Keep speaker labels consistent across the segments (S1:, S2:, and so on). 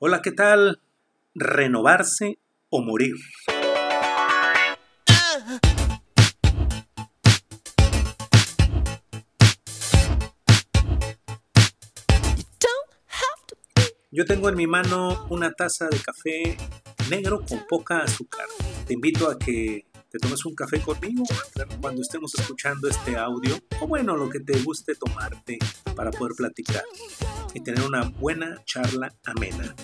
S1: Hola, ¿qué tal? Renovarse o morir. Yo tengo en mi mano una taza de café negro con poca azúcar. Te invito a que te tomes un café conmigo cuando estemos escuchando este audio o bueno, lo que te guste tomarte para poder platicar y tener una buena charla amena.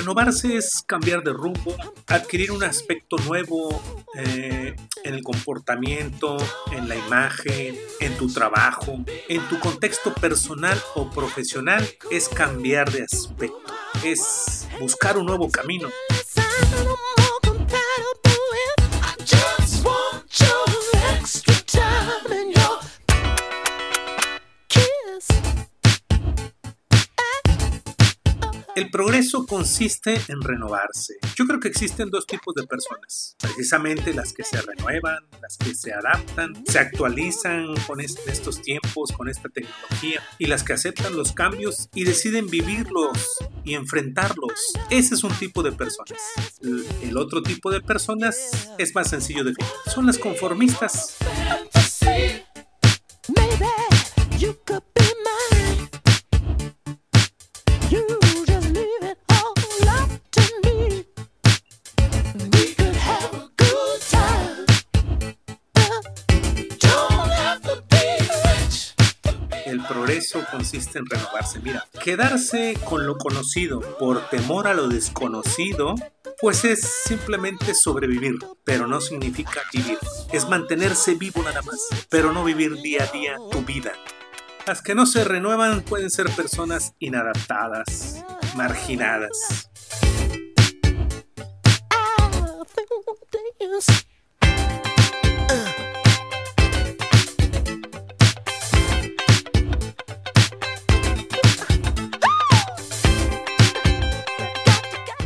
S1: Renovarse es cambiar de rumbo, adquirir un aspecto nuevo eh, en el comportamiento, en la imagen, en tu trabajo, en tu contexto personal o profesional, es cambiar de aspecto, es buscar un nuevo camino. El progreso consiste en renovarse. Yo creo que existen dos tipos de personas, precisamente las que se renuevan, las que se adaptan, se actualizan con estos tiempos, con esta tecnología, y las que aceptan los cambios y deciden vivirlos y enfrentarlos. Ese es un tipo de personas. El otro tipo de personas es más sencillo de definir. Son las conformistas. Progreso consiste en renovarse. Mira, quedarse con lo conocido por temor a lo desconocido, pues es simplemente sobrevivir, pero no significa vivir. Es mantenerse vivo nada más, pero no vivir día a día tu vida. Las que no se renuevan pueden ser personas inadaptadas, marginadas.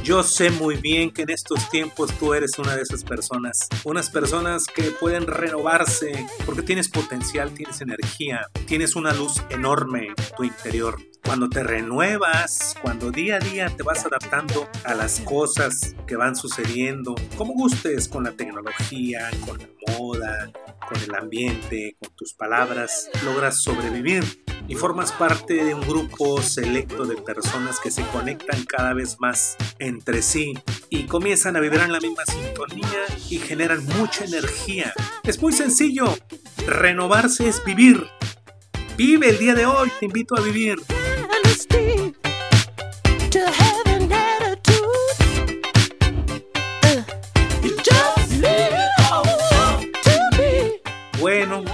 S1: Yo sé muy bien que en estos tiempos tú eres una de esas personas, unas personas que pueden renovarse porque tienes potencial, tienes energía, tienes una luz enorme en tu interior. Cuando te renuevas, cuando día a día te vas adaptando a las cosas que van sucediendo, como gustes con la tecnología, con la moda, con el ambiente, con tus palabras, logras sobrevivir y formas parte de un grupo selecto de personas que se conectan cada vez más entre sí y comienzan a vibrar en la misma sintonía y generan mucha energía. Es muy sencillo. Renovarse es vivir. Vive el día de hoy, te invito a vivir. Bueno,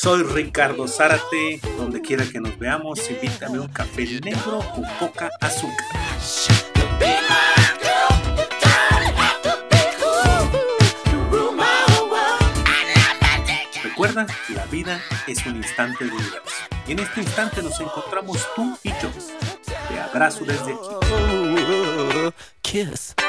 S1: soy Ricardo Zárate. Donde quiera que nos veamos, invítame un café negro con poca azúcar. Recuerda, la vida es un instante de universo. Y en este instante nos encontramos tú y yo. Te abrazo desde aquí.